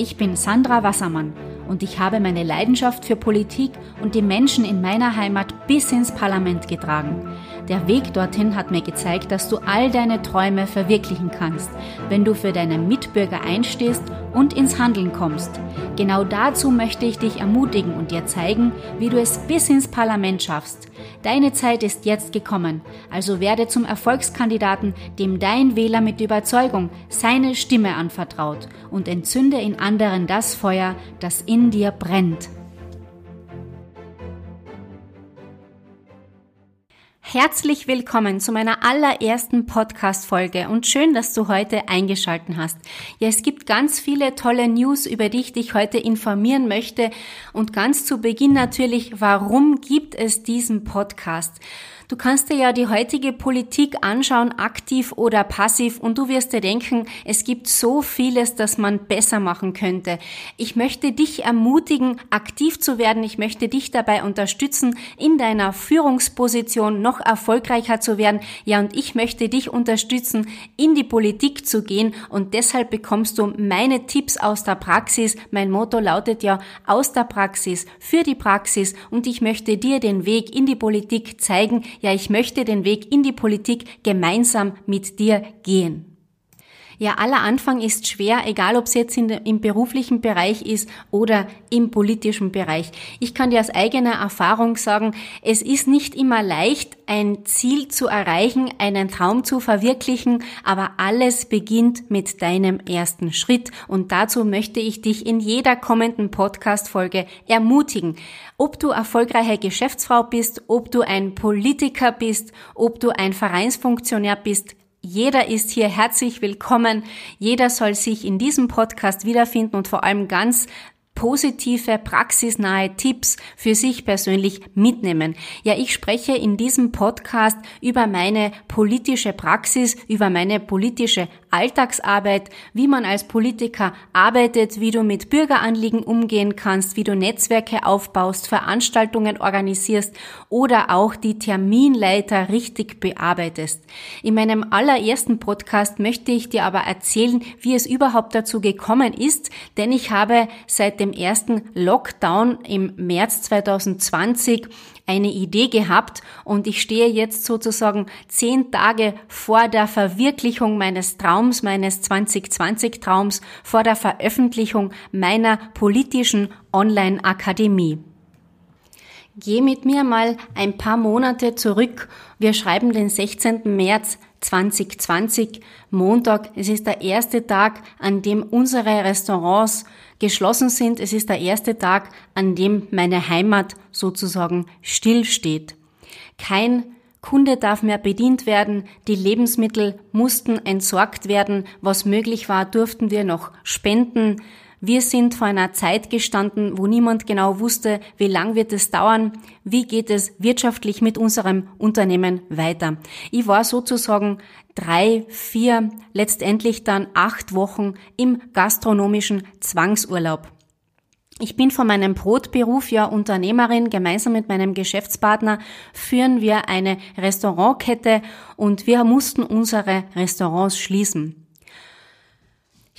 Ich bin Sandra Wassermann und ich habe meine Leidenschaft für Politik und die Menschen in meiner Heimat bis ins Parlament getragen. Der Weg dorthin hat mir gezeigt, dass du all deine Träume verwirklichen kannst, wenn du für deine Mitbürger einstehst und ins Handeln kommst. Genau dazu möchte ich dich ermutigen und dir zeigen, wie du es bis ins Parlament schaffst. Deine Zeit ist jetzt gekommen, also werde zum Erfolgskandidaten, dem dein Wähler mit Überzeugung seine Stimme anvertraut und entzünde in anderen das Feuer, das in dir brennt. Herzlich willkommen zu meiner allerersten Podcast-Folge und schön, dass du heute eingeschalten hast. Ja, es gibt ganz viele tolle News, über die ich dich heute informieren möchte und ganz zu Beginn natürlich, warum gibt es diesen Podcast? Du kannst dir ja die heutige Politik anschauen, aktiv oder passiv, und du wirst dir denken, es gibt so vieles, das man besser machen könnte. Ich möchte dich ermutigen, aktiv zu werden. Ich möchte dich dabei unterstützen, in deiner Führungsposition noch erfolgreicher zu werden. Ja, und ich möchte dich unterstützen, in die Politik zu gehen. Und deshalb bekommst du meine Tipps aus der Praxis. Mein Motto lautet ja aus der Praxis für die Praxis. Und ich möchte dir den Weg in die Politik zeigen, ja, ich möchte den Weg in die Politik gemeinsam mit dir gehen. Ja, aller Anfang ist schwer, egal ob es jetzt in, im beruflichen Bereich ist oder im politischen Bereich. Ich kann dir aus eigener Erfahrung sagen, es ist nicht immer leicht, ein Ziel zu erreichen, einen Traum zu verwirklichen, aber alles beginnt mit deinem ersten Schritt und dazu möchte ich dich in jeder kommenden Podcast-Folge ermutigen. Ob du erfolgreiche Geschäftsfrau bist, ob du ein Politiker bist, ob du ein Vereinsfunktionär bist, jeder ist hier herzlich willkommen. Jeder soll sich in diesem Podcast wiederfinden und vor allem ganz positive, praxisnahe Tipps für sich persönlich mitnehmen. Ja, ich spreche in diesem Podcast über meine politische Praxis, über meine politische Alltagsarbeit, wie man als Politiker arbeitet, wie du mit Bürgeranliegen umgehen kannst, wie du Netzwerke aufbaust, Veranstaltungen organisierst oder auch die Terminleiter richtig bearbeitest. In meinem allerersten Podcast möchte ich dir aber erzählen, wie es überhaupt dazu gekommen ist, denn ich habe seit dem ersten Lockdown im März 2020 eine Idee gehabt und ich stehe jetzt sozusagen zehn Tage vor der Verwirklichung meines Traums, meines 2020-Traums, vor der Veröffentlichung meiner politischen Online-Akademie. Geh mit mir mal ein paar Monate zurück. Wir schreiben den 16. März 2020, Montag. Es ist der erste Tag, an dem unsere Restaurants geschlossen sind. Es ist der erste Tag, an dem meine Heimat sozusagen stillsteht. Kein Kunde darf mehr bedient werden, die Lebensmittel mussten entsorgt werden, was möglich war, durften wir noch spenden. Wir sind vor einer Zeit gestanden, wo niemand genau wusste, wie lang wird es dauern, wie geht es wirtschaftlich mit unserem Unternehmen weiter. Ich war sozusagen drei, vier, letztendlich dann acht Wochen im gastronomischen Zwangsurlaub. Ich bin von meinem Brotberuf ja Unternehmerin. Gemeinsam mit meinem Geschäftspartner führen wir eine Restaurantkette und wir mussten unsere Restaurants schließen.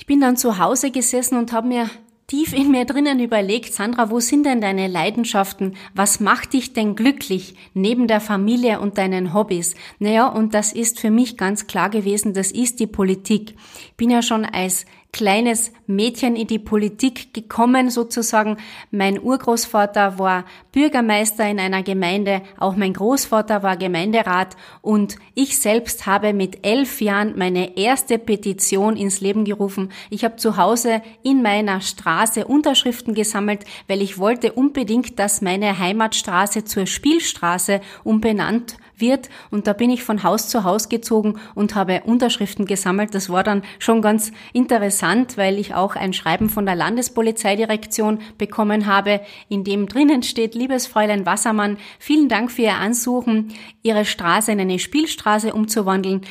Ich bin dann zu Hause gesessen und habe mir tief in mir drinnen überlegt, Sandra, wo sind denn deine Leidenschaften? Was macht dich denn glücklich neben der Familie und deinen Hobbys? Naja, und das ist für mich ganz klar gewesen, das ist die Politik. Ich bin ja schon als kleines Mädchen in die Politik gekommen sozusagen. Mein Urgroßvater war Bürgermeister in einer Gemeinde, auch mein Großvater war Gemeinderat und ich selbst habe mit elf Jahren meine erste Petition ins Leben gerufen. Ich habe zu Hause in meiner Straße Unterschriften gesammelt, weil ich wollte unbedingt, dass meine Heimatstraße zur Spielstraße umbenannt wird. Und da bin ich von Haus zu Haus gezogen und habe Unterschriften gesammelt. Das war dann schon ganz interessant, weil ich auch ein Schreiben von der Landespolizeidirektion bekommen habe, in dem drinnen steht, liebes Fräulein Wassermann, vielen Dank für Ihr Ansuchen, Ihre Straße in eine Spielstraße umzuwandeln.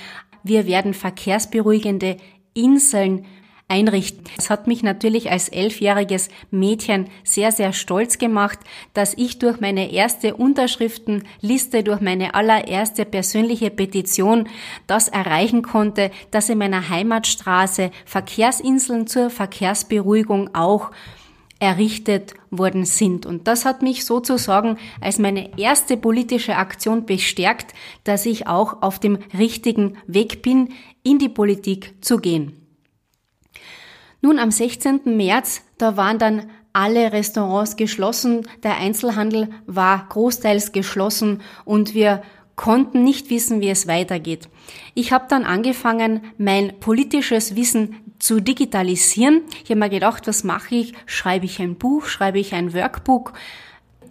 Wir werden verkehrsberuhigende Inseln einrichten. Das hat mich natürlich als elfjähriges Mädchen sehr, sehr stolz gemacht, dass ich durch meine erste Unterschriftenliste, durch meine allererste persönliche Petition das erreichen konnte, dass in meiner Heimatstraße Verkehrsinseln zur Verkehrsberuhigung auch errichtet worden sind. Und das hat mich sozusagen als meine erste politische Aktion bestärkt, dass ich auch auf dem richtigen Weg bin, in die Politik zu gehen. Nun, am 16. März, da waren dann alle Restaurants geschlossen, der Einzelhandel war großteils geschlossen und wir konnten nicht wissen, wie es weitergeht. Ich habe dann angefangen, mein politisches Wissen zu digitalisieren. Ich habe mir gedacht, was mache ich? Schreibe ich ein Buch? Schreibe ich ein Workbook?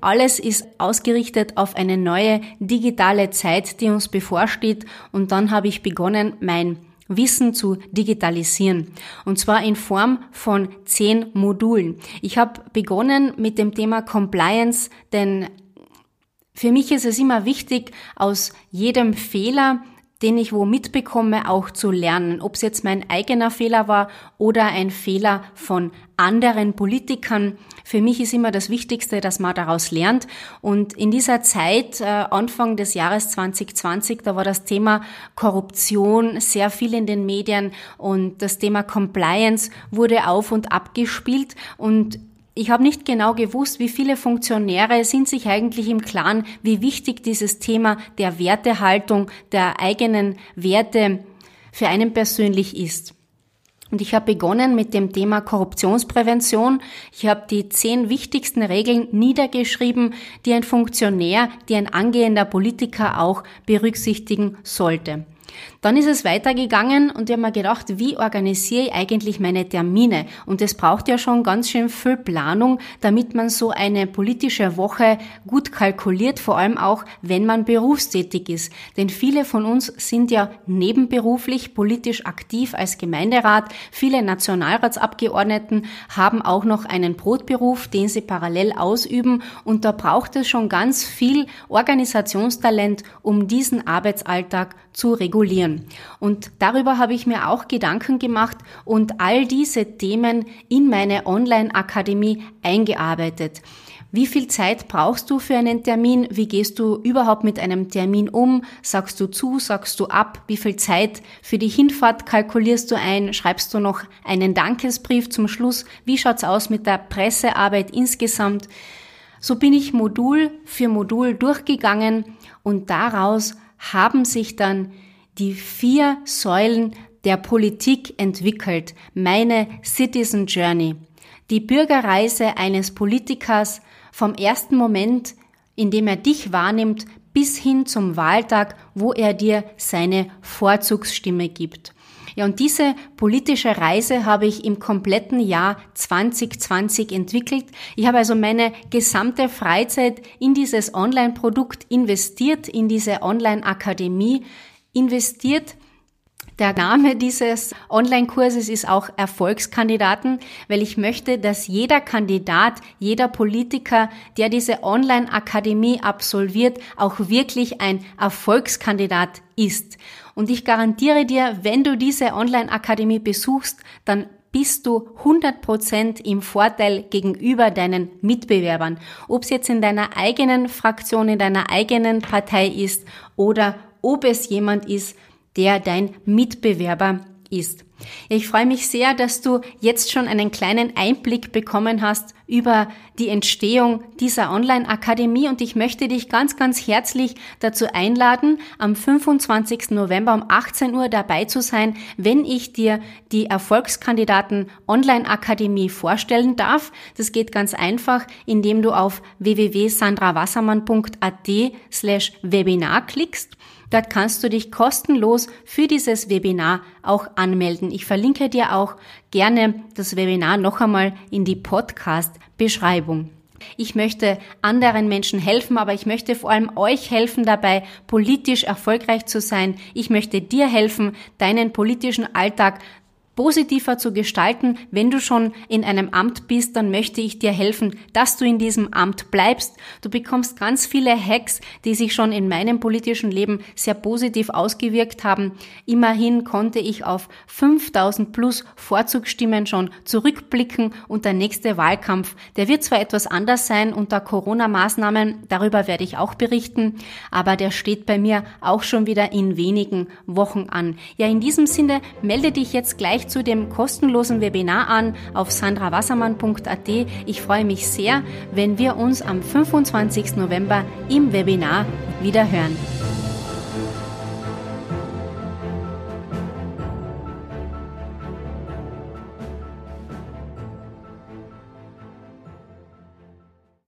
Alles ist ausgerichtet auf eine neue digitale Zeit, die uns bevorsteht. Und dann habe ich begonnen, mein Wissen zu digitalisieren. Und zwar in Form von zehn Modulen. Ich habe begonnen mit dem Thema Compliance, denn für mich ist es immer wichtig, aus jedem Fehler den ich wo mitbekomme, auch zu lernen. Ob es jetzt mein eigener Fehler war oder ein Fehler von anderen Politikern. Für mich ist immer das Wichtigste, dass man daraus lernt. Und in dieser Zeit, äh, Anfang des Jahres 2020, da war das Thema Korruption sehr viel in den Medien und das Thema Compliance wurde auf und ab gespielt. Und ich habe nicht genau gewusst, wie viele Funktionäre sind sich eigentlich im Klaren, wie wichtig dieses Thema der Wertehaltung, der eigenen Werte für einen persönlich ist. Und ich habe begonnen mit dem Thema Korruptionsprävention. Ich habe die zehn wichtigsten Regeln niedergeschrieben, die ein Funktionär, die ein angehender Politiker auch berücksichtigen sollte. Dann ist es weitergegangen und ich habe mir gedacht, wie organisiere ich eigentlich meine Termine? Und es braucht ja schon ganz schön viel Planung, damit man so eine politische Woche gut kalkuliert, vor allem auch, wenn man berufstätig ist. Denn viele von uns sind ja nebenberuflich politisch aktiv als Gemeinderat. Viele Nationalratsabgeordneten haben auch noch einen Brotberuf, den sie parallel ausüben. Und da braucht es schon ganz viel Organisationstalent, um diesen Arbeitsalltag zu regulieren. Und darüber habe ich mir auch Gedanken gemacht und all diese Themen in meine Online-Akademie eingearbeitet. Wie viel Zeit brauchst du für einen Termin? Wie gehst du überhaupt mit einem Termin um? Sagst du zu? Sagst du ab? Wie viel Zeit für die Hinfahrt kalkulierst du ein? Schreibst du noch einen Dankesbrief zum Schluss? Wie schaut's aus mit der Pressearbeit insgesamt? So bin ich Modul für Modul durchgegangen und daraus haben sich dann die vier Säulen der Politik entwickelt. Meine Citizen Journey. Die Bürgerreise eines Politikers vom ersten Moment, in dem er dich wahrnimmt, bis hin zum Wahltag, wo er dir seine Vorzugsstimme gibt. Ja, und diese politische Reise habe ich im kompletten Jahr 2020 entwickelt. Ich habe also meine gesamte Freizeit in dieses Online-Produkt investiert, in diese Online-Akademie investiert. Der Name dieses Online-Kurses ist auch Erfolgskandidaten, weil ich möchte, dass jeder Kandidat, jeder Politiker, der diese Online-Akademie absolviert, auch wirklich ein Erfolgskandidat ist. Und ich garantiere dir, wenn du diese Online-Akademie besuchst, dann bist du 100% im Vorteil gegenüber deinen Mitbewerbern. Ob es jetzt in deiner eigenen Fraktion, in deiner eigenen Partei ist oder ob es jemand ist, der dein Mitbewerber ist. Ich freue mich sehr, dass du jetzt schon einen kleinen Einblick bekommen hast über die Entstehung dieser Online-Akademie und ich möchte dich ganz, ganz herzlich dazu einladen, am 25. November um 18 Uhr dabei zu sein, wenn ich dir die Erfolgskandidaten Online-Akademie vorstellen darf. Das geht ganz einfach, indem du auf www.sandrawassermann.at slash Webinar klickst Dort kannst du dich kostenlos für dieses Webinar auch anmelden. Ich verlinke dir auch gerne das Webinar noch einmal in die Podcast-Beschreibung. Ich möchte anderen Menschen helfen, aber ich möchte vor allem euch helfen dabei, politisch erfolgreich zu sein. Ich möchte dir helfen, deinen politischen Alltag positiver zu gestalten. Wenn du schon in einem Amt bist, dann möchte ich dir helfen, dass du in diesem Amt bleibst. Du bekommst ganz viele Hacks, die sich schon in meinem politischen Leben sehr positiv ausgewirkt haben. Immerhin konnte ich auf 5000 plus Vorzugsstimmen schon zurückblicken und der nächste Wahlkampf, der wird zwar etwas anders sein unter Corona-Maßnahmen, darüber werde ich auch berichten, aber der steht bei mir auch schon wieder in wenigen Wochen an. Ja, in diesem Sinne melde dich jetzt gleich zu dem kostenlosen Webinar an auf sandrawassermann.at. Ich freue mich sehr, wenn wir uns am 25. November im Webinar wieder hören.